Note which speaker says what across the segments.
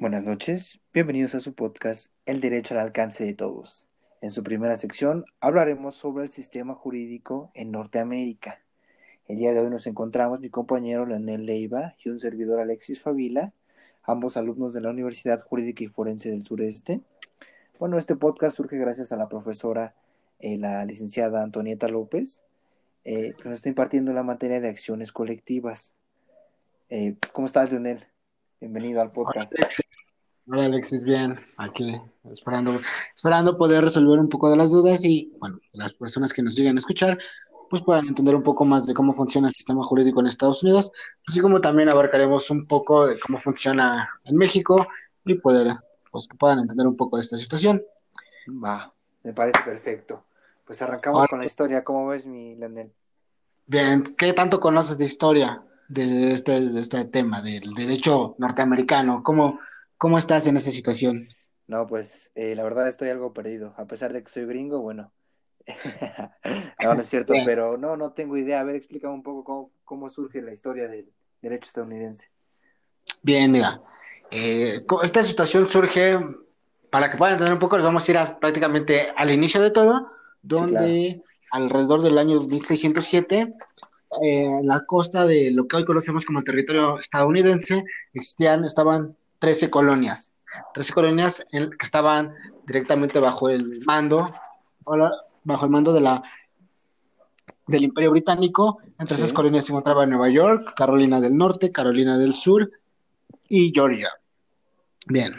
Speaker 1: Buenas noches, bienvenidos a su podcast El Derecho al Alcance de Todos. En su primera sección hablaremos sobre el sistema jurídico en Norteamérica. El día de hoy nos encontramos mi compañero Leonel Leiva y un servidor Alexis Favila, ambos alumnos de la Universidad Jurídica y Forense del Sureste. Bueno, este podcast surge gracias a la profesora, eh, la licenciada Antonieta López, eh, que nos está impartiendo la materia de acciones colectivas. Eh, ¿Cómo estás, Leonel? Bienvenido al podcast.
Speaker 2: Hola Alexis, bien, aquí esperando, esperando poder resolver un poco de las dudas y, bueno, las personas que nos lleguen a escuchar, pues puedan entender un poco más de cómo funciona el sistema jurídico en Estados Unidos, así como también abarcaremos un poco de cómo funciona en México y poder, pues que puedan entender un poco de esta situación.
Speaker 1: Va, me parece perfecto. Pues arrancamos con la historia, ¿cómo ves mi Leonel?
Speaker 2: Bien, ¿qué tanto conoces de historia de este, de este tema, del derecho norteamericano? ¿Cómo, ¿Cómo estás en esa situación?
Speaker 1: No, pues eh, la verdad estoy algo perdido. A pesar de que soy gringo, bueno. no, no es cierto, pero no, no tengo idea. A ver, explícame un poco cómo, cómo surge la historia del derecho estadounidense.
Speaker 2: Bien, mira. Eh, esta situación surge, para que puedan entender un poco, les vamos a ir prácticamente al inicio de todo, donde alrededor del año 1607 eh, en la costa de lo que hoy conocemos como el territorio estadounidense, existían, estaban 13 colonias. 13 colonias que estaban directamente bajo el mando, bajo el mando de la del Imperio Británico. Entre esas colonias se encontraban Nueva York, Carolina del Norte, Carolina del Sur y Georgia. Bien,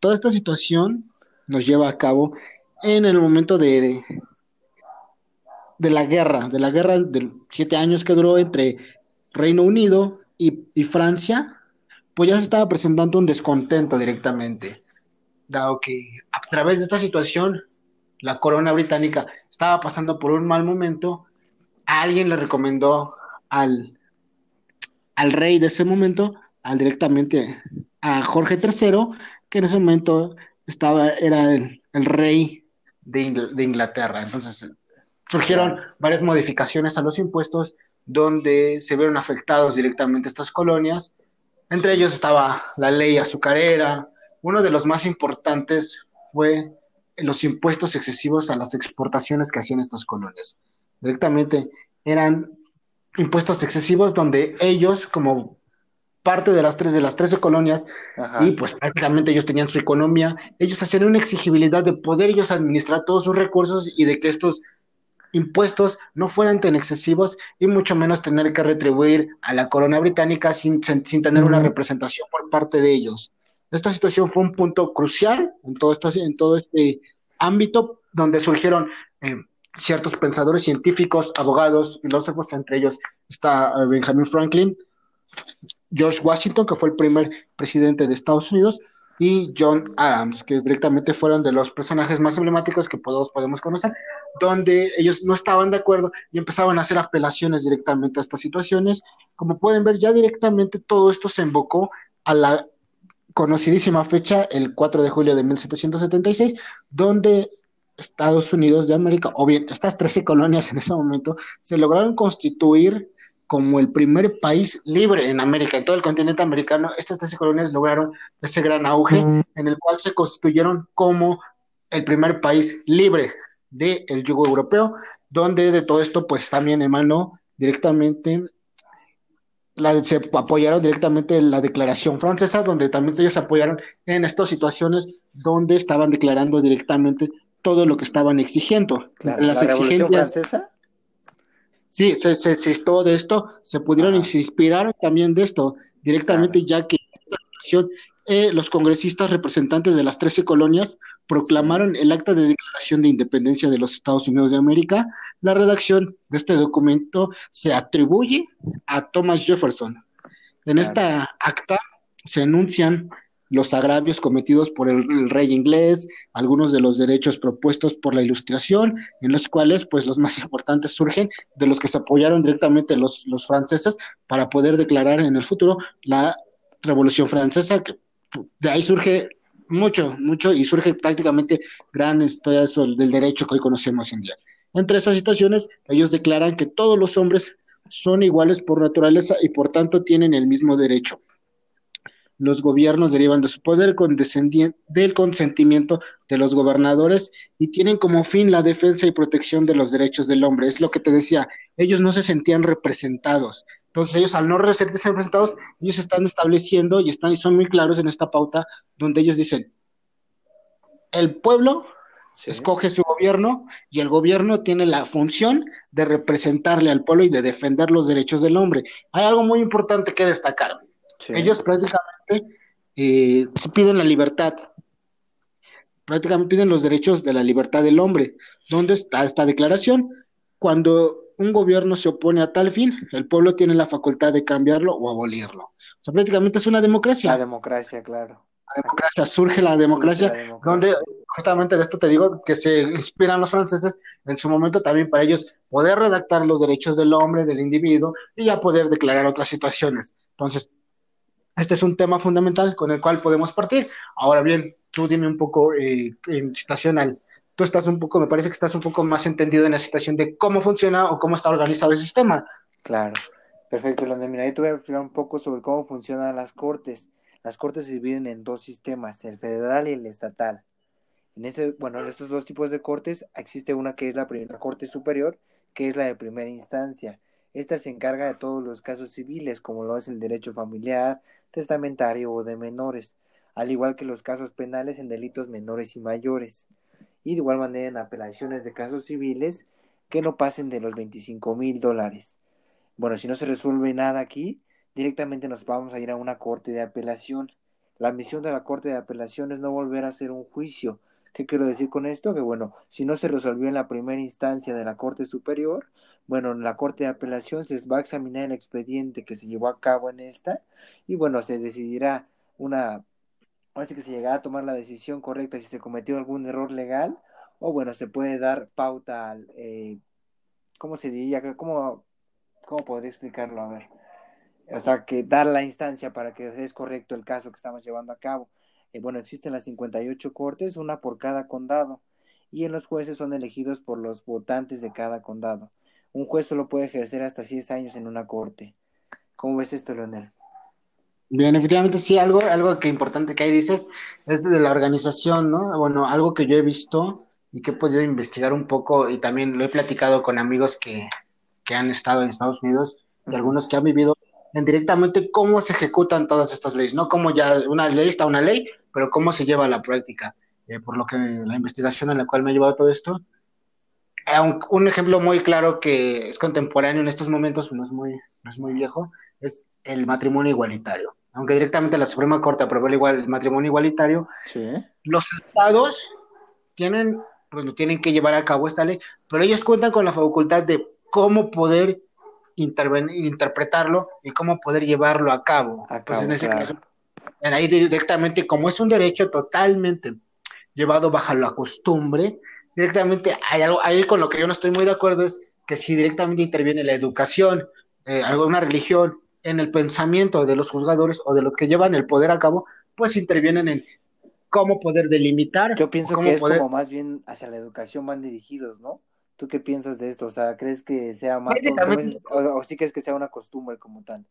Speaker 2: toda esta situación nos lleva a cabo en el momento de, de, la guerra, de la guerra de siete años que duró entre Reino Unido y, y Francia, pues ya se estaba presentando un descontento directamente, dado que a través de esta situación la corona británica estaba pasando por un mal momento, alguien le recomendó al, al rey de ese momento, al directamente a Jorge III, que en ese momento estaba, era el, rey de, de, Inglaterra. Entonces surgieron varias modificaciones a los impuestos donde se vieron afectados directamente estas colonias entre ellos estaba la ley azucarera. Uno de los más importantes fue los impuestos excesivos a las exportaciones que hacían estas colonias. Directamente eran impuestos excesivos donde ellos, como parte de las tres de las trece colonias, y pues prácticamente ellos tenían su economía, ellos hacían una exigibilidad de poder ellos administrar todos sus recursos y de que estos impuestos no fueran tan excesivos y mucho menos tener que retribuir a la corona británica sin, sin tener una representación por parte de ellos. Esta situación fue un punto crucial en todo, este, en todo este ámbito donde surgieron eh, ciertos pensadores científicos, abogados, filósofos, entre ellos está eh, Benjamin Franklin, George Washington, que fue el primer presidente de Estados Unidos, y John Adams, que directamente fueron de los personajes más emblemáticos que todos podemos conocer, donde ellos no estaban de acuerdo y empezaban a hacer apelaciones directamente a estas situaciones. Como pueden ver, ya directamente todo esto se invocó a la conocidísima fecha, el 4 de julio de 1776, donde Estados Unidos de América, o bien estas 13 colonias en ese momento, se lograron constituir como el primer país libre en América, en todo el continente americano, estas 13 colonias lograron ese gran auge en el cual se constituyeron como el primer país libre del yugo europeo, donde de todo esto pues también emanó directamente la, se apoyaron directamente en la declaración francesa, donde también ellos apoyaron en estas situaciones donde estaban declarando directamente todo lo que estaban exigiendo.
Speaker 1: Las ¿La exigencias, francesa?
Speaker 2: Sí, se, se, todo de esto, se pudieron inspirar también de esto directamente, ya que eh, los congresistas representantes de las 13 colonias proclamaron el acta de declaración de independencia de los Estados Unidos de América. La redacción de este documento se atribuye a Thomas Jefferson. En esta acta se enuncian los agravios cometidos por el, rey inglés, algunos de los derechos propuestos por la ilustración, en los cuales pues los más importantes surgen de los que se apoyaron directamente los, los franceses para poder declarar en el futuro la Revolución Francesa, que de ahí surge mucho, mucho, y surge prácticamente gran historia del derecho que hoy conocemos en día. Entre esas situaciones, ellos declaran que todos los hombres son iguales por naturaleza y por tanto tienen el mismo derecho los gobiernos derivan de su poder del consentimiento de los gobernadores y tienen como fin la defensa y protección de los derechos del hombre. Es lo que te decía, ellos no se sentían representados. Entonces ellos al no sentirse representados, ellos están estableciendo y están y son muy claros en esta pauta donde ellos dicen, el pueblo escoge su gobierno y el gobierno tiene la función de representarle al pueblo y de defender los derechos del hombre. Hay algo muy importante que destacar. Ellos prácticamente eh, piden la libertad, prácticamente piden los derechos de la libertad del hombre. ¿Dónde está esta declaración? Cuando un gobierno se opone a tal fin, el pueblo tiene la facultad de cambiarlo o abolirlo. O sea, prácticamente es una democracia.
Speaker 1: La democracia, claro
Speaker 2: democracia, surge la democracia, donde justamente de esto te digo que se inspiran los franceses en su momento también para ellos poder redactar los derechos del hombre, del individuo y ya poder declarar otras situaciones. Entonces, este es un tema fundamental con el cual podemos partir. Ahora bien, tú dime un poco eh, en situación tú estás un poco, me parece que estás un poco más entendido en la situación de cómo funciona o cómo está organizado el sistema.
Speaker 1: Claro, perfecto, Leonel. Mira, yo te voy a explicar un poco sobre cómo funcionan las cortes. Las cortes se dividen en dos sistemas, el federal y el estatal. En este, bueno, en estos dos tipos de cortes existe una que es la primera corte superior, que es la de primera instancia. Esta se encarga de todos los casos civiles, como lo es el derecho familiar, testamentario o de menores, al igual que los casos penales en delitos menores y mayores. Y de igual manera en apelaciones de casos civiles que no pasen de los 25 mil dólares. Bueno, si no se resuelve nada aquí, directamente nos vamos a ir a una corte de apelación. La misión de la corte de apelación es no volver a hacer un juicio. ¿Qué quiero decir con esto? Que bueno, si no se resolvió en la primera instancia de la corte superior, bueno, en la corte de apelación se va a examinar el expediente que se llevó a cabo en esta y bueno, se decidirá una, así que se llegará a tomar la decisión correcta si se cometió algún error legal o bueno, se puede dar pauta al, eh, ¿cómo se diría? ¿Cómo, ¿Cómo podría explicarlo? A ver o sea, que dar la instancia para que es correcto el caso que estamos llevando a cabo. Eh, bueno, existen las 58 cortes, una por cada condado, y en los jueces son elegidos por los votantes de cada condado. Un juez solo puede ejercer hasta 10 años en una corte. ¿Cómo ves esto, Leonel?
Speaker 2: Bien, efectivamente sí, algo, algo que importante que ahí dices es de la organización, ¿no? Bueno, algo que yo he visto y que he podido investigar un poco y también lo he platicado con amigos que, que han estado en Estados Unidos y algunos que han vivido en directamente cómo se ejecutan todas estas leyes, no como ya una ley está una ley, pero cómo se lleva a la práctica. Eh, por lo que la investigación en la cual me ha llevado todo esto, un, ejemplo muy claro que es contemporáneo en estos momentos, no es muy, no es muy viejo, es el matrimonio igualitario. Aunque directamente la Suprema Corte aprobó el, igual, el matrimonio igualitario, los estados tienen, pues lo tienen que llevar a cabo esta ley, pero ellos cuentan con la facultad de cómo poder intervenir, interpretarlo y cómo poder llevarlo a cabo. en ese caso, ahí directamente, como es un derecho totalmente llevado bajo la costumbre, directamente hay algo, ahí con lo que yo no estoy muy de acuerdo es que si directamente interviene la educación, eh, alguna religión, en el pensamiento de los juzgadores o de los que llevan el poder a cabo, pues intervienen en cómo poder delimitar.
Speaker 1: Yo pienso que es como más bien hacia la educación van dirigidos, ¿no? ¿Tú qué piensas de esto? O sea, ¿crees que sea más o, sí crees que sea una costumbre como tal?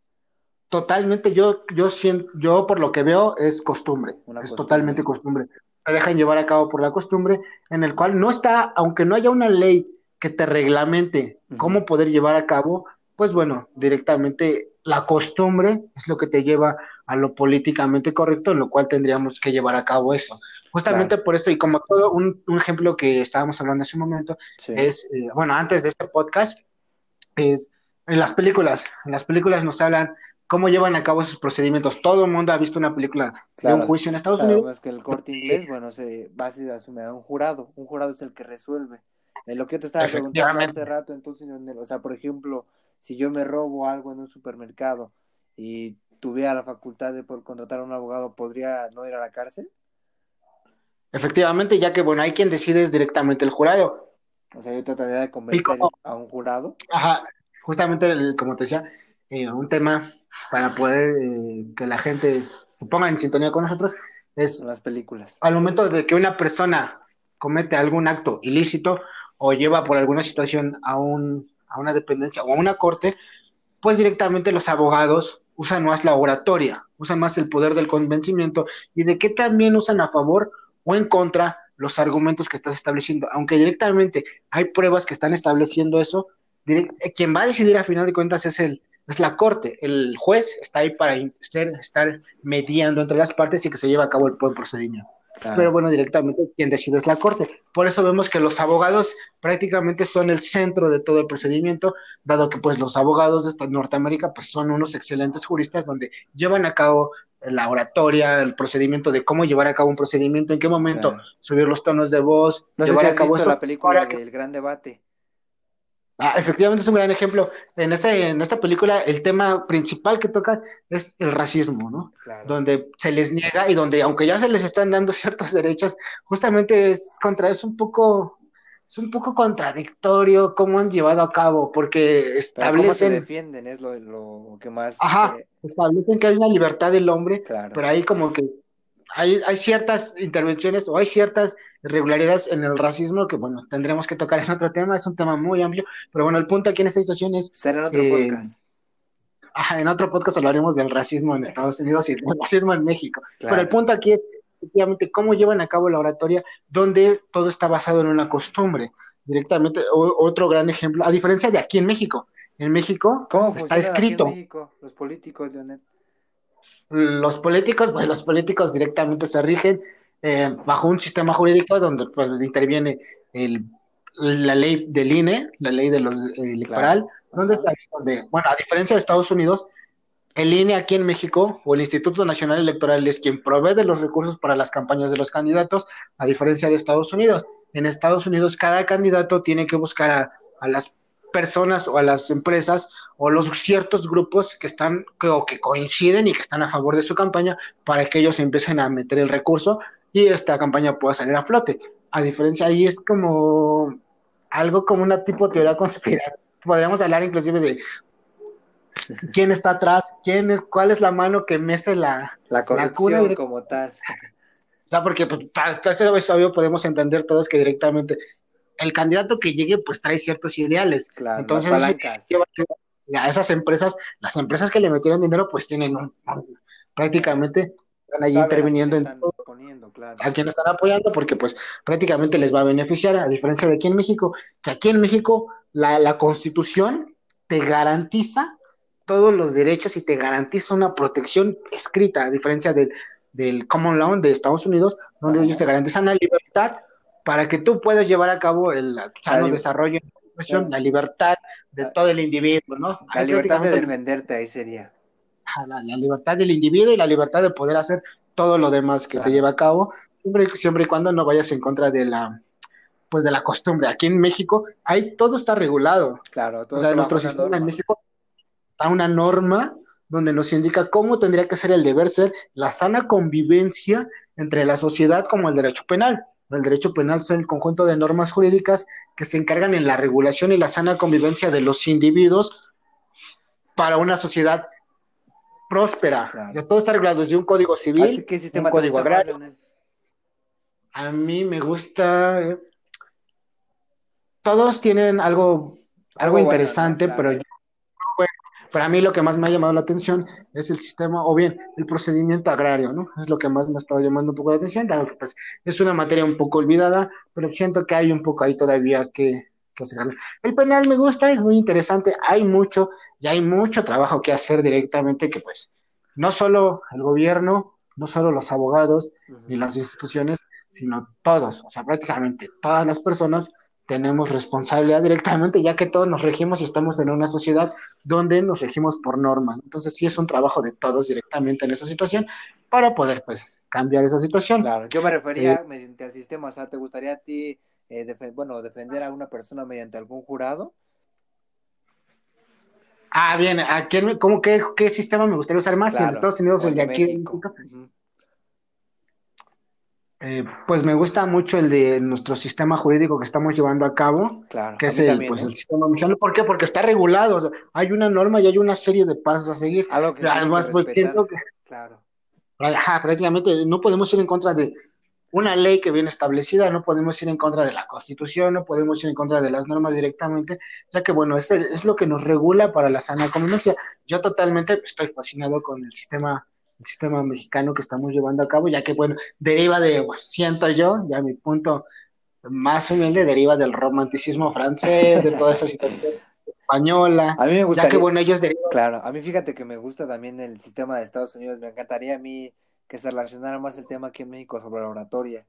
Speaker 2: Totalmente, yo, yo siento, yo por lo que veo es costumbre, es totalmente costumbre. Se dejan llevar a cabo por la costumbre, en el cual no está, aunque no haya una ley que te reglamente cómo poder llevar a cabo, pues bueno, directamente la costumbre es lo que te lleva a lo políticamente correcto, en lo cual tendríamos que llevar a cabo eso. Justamente por eso, y como todo, un, ejemplo que estábamos hablando hace un momento, es, eh, bueno, antes de este podcast, es en las películas, en las películas nos hablan cómo llevan a cabo esos procedimientos. Todo el mundo ha visto una película de un juicio en Estados Unidos.
Speaker 1: Es que el corte inglés, bueno, se va a un jurado, un jurado es el que resuelve. En lo que yo te estaba preguntando hace rato, entonces, o sea, por ejemplo, si yo me robo algo en un supermercado y tuviera la facultad de contratar a un abogado, ¿podría no ir a la cárcel?
Speaker 2: Efectivamente, ya que, bueno, hay quien decide es directamente el jurado.
Speaker 1: O sea, yo trataría de convencer a un jurado.
Speaker 2: Ajá, justamente, como te decía, eh, un tema para poder eh, que la gente se ponga en sintonía con nosotros es...
Speaker 1: Las películas.
Speaker 2: Al momento de que una persona comete algún acto ilícito o lleva por alguna situación a, un, a una dependencia o a una corte, pues directamente los abogados usan más la oratoria, usan más el poder del convencimiento y de qué también usan a favor o en contra los argumentos que estás estableciendo. Aunque directamente hay pruebas que están estableciendo eso, quien va a decidir a final de cuentas es el es la corte, el juez está ahí para ser, estar mediando entre las partes y que se lleve a cabo el buen procedimiento. Pero bueno, directamente quien decide es la corte. Por eso vemos que los abogados prácticamente son el centro de todo el procedimiento, dado que pues los abogados de Norteamérica pues son unos excelentes juristas donde llevan a cabo la oratoria, el procedimiento de cómo llevar a cabo un procedimiento, en qué momento subir los tonos de voz,
Speaker 1: no
Speaker 2: llevar
Speaker 1: a cabo la película del gran debate.
Speaker 2: Ah, efectivamente es un gran ejemplo. En, ese, en esta película el tema principal que toca es el racismo, ¿no? Donde se les niega y donde, aunque ya se les están dando ciertos derechos, justamente es contra, es un poco, es un poco contradictorio cómo han llevado a cabo, porque establecen... cómo se
Speaker 1: defienden es lo, que más...
Speaker 2: Ajá, eh, establecen que hay una libertad del hombre, pero ahí como que hay, hay ciertas intervenciones o hay ciertas irregularidades en el racismo que, bueno, tendremos que tocar en otro tema, es un tema muy amplio, pero bueno, el punto aquí en esta situación es...
Speaker 1: Será en otro eh, podcast.
Speaker 2: Ajá, en otro podcast hablaremos del racismo en Estados Unidos y del racismo en México. Pero el punto aquí es, efectivamente, cómo llevan a cabo la oratoria donde todo está basado en una costumbre. Directamente, otro gran ejemplo, a diferencia de aquí en México. En México
Speaker 1: ¿Cómo está escrito. Aquí en México, los políticos, Leonel?
Speaker 2: Los políticos, pues los políticos directamente se rigen eh, bajo un sistema jurídico donde pues, interviene el, la ley del INE, la ley de los electoral, donde está, donde, bueno, a diferencia de Estados Unidos, el INE aquí en México o el Instituto Nacional Electoral es quien provee de los recursos para las campañas de los candidatos, a diferencia de Estados Unidos. En Estados Unidos cada candidato tiene que buscar a, a las personas o a las empresas o los ciertos grupos que están que, o que coinciden y que están a favor de su campaña para que ellos empiecen a meter el recurso y esta campaña pueda salir a flote. A diferencia, ahí es como algo como una tipo de teoría conspirativa. Podríamos hablar inclusive de quién está atrás, quién es, cuál es la mano que mece la,
Speaker 1: la corrupción como tal.
Speaker 2: O sea, porque pues, es obvio, podemos entender todos que directamente el candidato que llegue pues trae ciertos ideales.
Speaker 1: Claro,
Speaker 2: Entonces, a esas empresas, las empresas que le metieron dinero pues tienen un, prácticamente están ahí interviniendo en todo, a quien están apoyando porque pues prácticamente les va a beneficiar a diferencia de aquí en México, que aquí en México la, la constitución te garantiza todos los derechos y te garantiza una protección escrita, a diferencia del, del common law de Estados Unidos, donde ellos te garantizan la libertad para que tú puedas llevar a cabo el sano desarrollo la, la libertad de todo el individuo, ¿no?
Speaker 1: La libertad de defenderte ahí sería.
Speaker 2: La, libertad del individuo y la libertad de poder hacer todo lo demás que te lleva a cabo, siempre, siempre y cuando no vayas en contra de la pues de la costumbre. Aquí en México, ahí todo está regulado.
Speaker 1: Claro, todo
Speaker 2: o sea, nuestro sistema en México está una norma donde nos indica cómo tendría que ser el deber ser la sana convivencia entre la sociedad como el derecho penal. El derecho penal son el conjunto de normas jurídicas que se encargan en la regulación y la sana convivencia de los individuos para una sociedad próspera. O sea, todo está regulado desde un código civil, un código agrario. A mí me gusta. Eh, todos tienen algo, algo, interesante, pero yo para mí lo que más me ha llamado la atención es el sistema, o bien el procedimiento agrario, ¿no? Es lo que más me ha estado llamando un poco la atención, dado que pues, es una materia un poco olvidada, pero siento que hay un poco ahí todavía que, que hacer. El penal me gusta, es muy interesante, hay mucho, y hay mucho trabajo que hacer directamente, que pues no solo el gobierno, no solo los abogados ni las instituciones, sino todos, o sea, prácticamente todas las personas tenemos responsabilidad directamente, ya que todos nos regimos y estamos en una sociedad donde nos regimos por normas. Entonces sí es un trabajo de todos directamente en esa situación para poder pues cambiar esa situación.
Speaker 1: Claro, yo me refería eh, mediante al sistema, o sea, ¿te gustaría a ti, eh, bueno, defender a una persona mediante algún jurado?
Speaker 2: Ah, bien, ¿a quién, cómo, qué, qué sistema me gustaría usar más? en Estados Unidos o el de aquí en México. Eh, pues me gusta mucho el de nuestro sistema jurídico que estamos llevando a cabo,
Speaker 1: claro,
Speaker 2: que es el, pues, el sistema mexicano. ¿Por qué? Porque está regulado, hay una norma y hay una serie de pasos a seguir.
Speaker 1: Además, pues siento que, claro.
Speaker 2: Ajá, prácticamente no podemos ir en contra de una ley que viene establecida, no podemos ir en contra de la Constitución, no podemos ir en contra de las normas directamente, ya que bueno, es, es lo que nos regula para la sana convivencia. Yo totalmente estoy fascinado con el sistema sistema mexicano que estamos llevando a cabo, ya que, bueno, deriva de, siento yo, ya mi punto más humilde, deriva del romanticismo francés, de toda esa situación española.
Speaker 1: A mí me gusta.
Speaker 2: Ya que, bueno, ellos derivan.
Speaker 1: Claro, a mí fíjate que me gusta también el sistema de Estados Unidos. Me encantaría a mí que se relacionara más el tema aquí en México sobre la oratoria,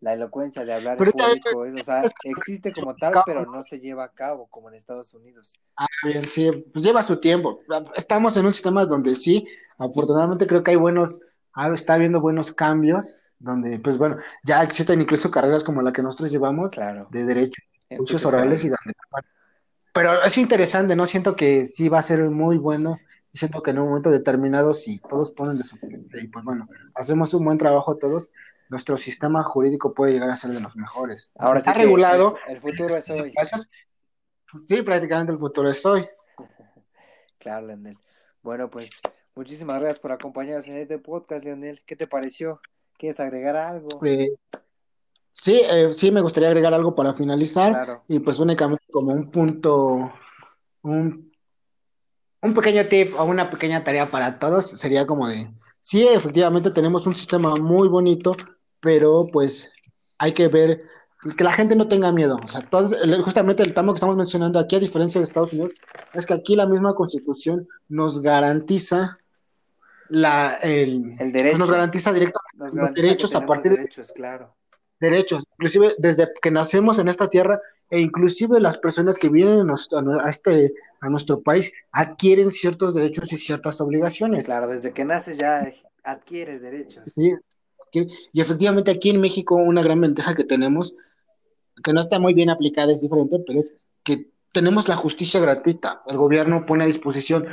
Speaker 1: la elocuencia de hablar en público. o sea, existe como tal, pero no se lleva a cabo como en Estados Unidos.
Speaker 2: Ah, bien, sí, pues lleva su tiempo. Estamos en un sistema donde sí, afortunadamente creo que hay buenos, ah, está habiendo buenos cambios, donde, pues bueno, ya existen incluso carreras como la que nosotros llevamos,
Speaker 1: claro.
Speaker 2: de derecho, muchos orales y donde, pero es interesante, ¿no? Siento que sí va a ser muy bueno. Siento que en un momento determinado, si todos ponen de su y pues bueno, hacemos un buen trabajo todos, nuestro sistema jurídico puede llegar a ser de los mejores.
Speaker 1: Ahora está regulado. El, futuro es hoy.
Speaker 2: Sí, prácticamente el futuro es hoy.
Speaker 1: claro, Leonel. Bueno, pues muchísimas gracias por acompañarnos en este podcast, Leonel. ¿Qué te pareció? ¿Quieres agregar algo?
Speaker 2: Eh, Sí, eh, sí, me gustaría agregar algo para finalizar y pues únicamente como un punto, un, un pequeño tip o una pequeña tarea para todos sería como de, sí, efectivamente tenemos un sistema muy bonito, pero pues hay que ver que la gente no tenga miedo. O sea, justamente el tema que estamos mencionando aquí, a diferencia de Estados Unidos, es que aquí la misma constitución nos garantiza la, el,
Speaker 1: el derecho.
Speaker 2: nos garantiza directamente los derechos a partir
Speaker 1: derechos, claro
Speaker 2: derechos, inclusive desde que nacemos en esta tierra e inclusive las personas que vienen a, este, a nuestro país adquieren ciertos derechos y ciertas obligaciones.
Speaker 1: Claro, desde que naces ya adquieres derechos.
Speaker 2: Y efectivamente aquí en México una gran ventaja que tenemos, que no está muy bien aplicada, es diferente, pero es que tenemos la justicia gratuita. El gobierno pone a disposición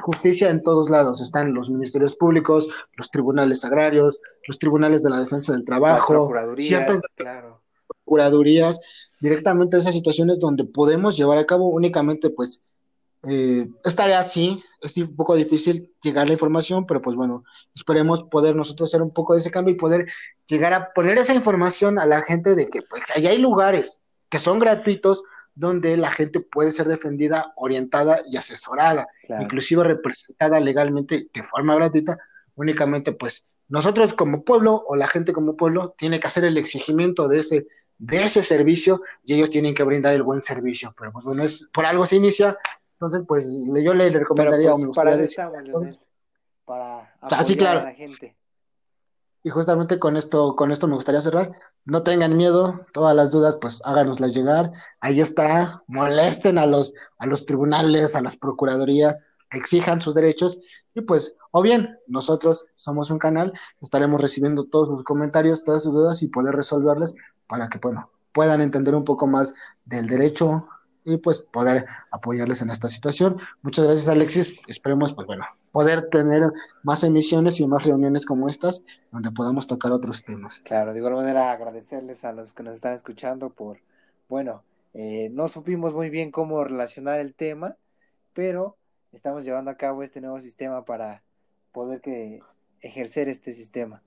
Speaker 2: justicia en todos lados. Están los ministerios públicos, los tribunales agrarios, los tribunales de la defensa del trabajo,
Speaker 1: ciertas
Speaker 2: procuradurías, directamente esas situaciones donde podemos llevar a cabo únicamente, pues, eh, estaría así, es un poco difícil llegar la información, pero pues bueno, esperemos poder nosotros hacer un poco de ese cambio y poder llegar a poner esa información a la gente de que pues allá hay lugares que son gratuitos, donde la gente puede ser defendida, orientada y asesorada, inclusive representada legalmente de forma gratuita, únicamente pues nosotros como pueblo o la gente como pueblo tiene que hacer el exigimiento de ese de ese servicio y ellos tienen que brindar el buen servicio, pero pues bueno, es por algo se inicia, entonces pues yo le recomendaría
Speaker 1: pues, para, para
Speaker 2: apoyar claro.
Speaker 1: a la gente.
Speaker 2: Y justamente con esto, con esto me gustaría cerrar. No tengan miedo, todas las dudas, pues háganoslas llegar. Ahí está, molesten a los, a los tribunales, a las procuradurías, exijan sus derechos. Y pues, o bien, nosotros somos un canal, estaremos recibiendo todos sus comentarios, todas sus dudas y poder resolverles para que, bueno, puedan entender un poco más del derecho y pues poder apoyarles en esta situación. Muchas gracias Alexis, esperemos pues bueno, poder tener más emisiones y más reuniones como estas donde podamos tocar otros temas.
Speaker 1: Claro, de igual manera agradecerles a los que nos están escuchando por, bueno, eh, no supimos muy bien cómo relacionar el tema, pero estamos llevando a cabo este nuevo sistema para poder que ejercer este sistema.